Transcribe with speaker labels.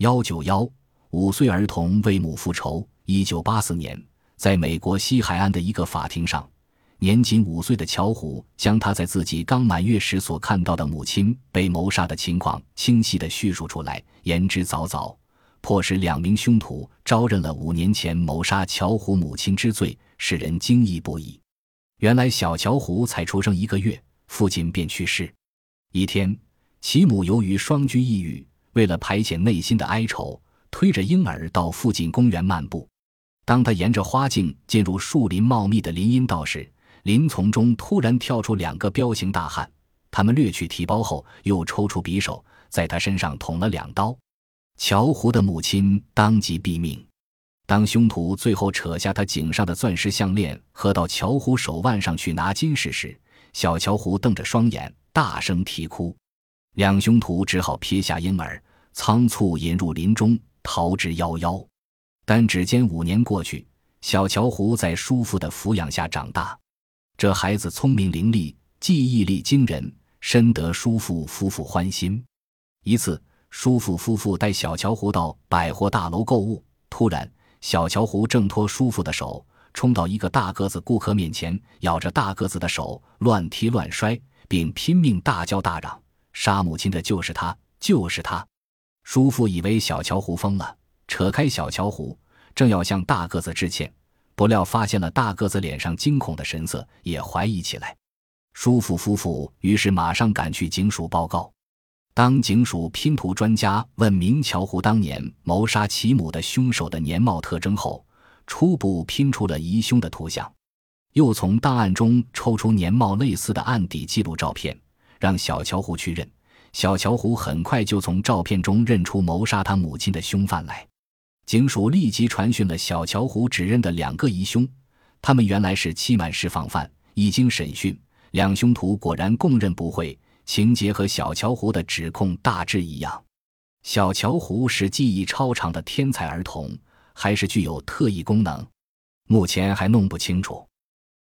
Speaker 1: 幺九幺五岁儿童为母复仇。一九八四年，在美国西海岸的一个法庭上，年仅五岁的乔胡将他在自己刚满月时所看到的母亲被谋杀的情况清晰地叙述出来，言之凿凿，迫使两名凶徒招认了五年前谋杀乔胡母亲之罪，使人惊异不已。原来，小乔胡才出生一个月，父亲便去世。一天，其母由于双居抑郁，为了排遣内心的哀愁，推着婴儿到附近公园漫步。当他沿着花径进入树林茂密的林荫道时，林丛中突然跳出两个彪形大汉。他们掠去提包后，又抽出匕首，在他身上捅了两刀。乔胡的母亲当即毙命。当凶徒最后扯下他颈上的钻石项链和到乔胡手腕上去拿金饰时，小乔胡瞪着双眼，大声啼哭。两凶徒只好撇下婴儿，仓促引入林中，逃之夭夭。但只间五年过去，小乔胡在叔父的抚养下长大。这孩子聪明伶俐，记忆力惊人，深得叔父夫妇欢心。一次，叔父夫妇带小乔胡到百货大楼购物，突然，小乔胡挣脱叔父的手，冲到一个大个子顾客面前，咬着大个子的手乱踢乱摔，并拼命大叫大嚷：“杀母亲的就是他，就是他！”叔父以为小乔胡疯了。扯开小乔胡，正要向大个子致歉，不料发现了大个子脸上惊恐的神色，也怀疑起来。叔父夫妇于是马上赶去警署报告。当警署拼图专家问明乔胡当年谋杀其母的凶手的年貌特征后，初步拼出了疑凶的图像，又从档案中抽出年貌类似的案底记录照片，让小乔胡去认。小乔胡很快就从照片中认出谋杀他母亲的凶犯来。警署立即传讯了小乔胡指认的两个疑凶，他们原来是期满释放犯。一经审讯，两凶徒果然供认不讳，情节和小乔胡的指控大致一样。小乔胡是记忆超长的天才儿童，还是具有特异功能？目前还弄不清楚。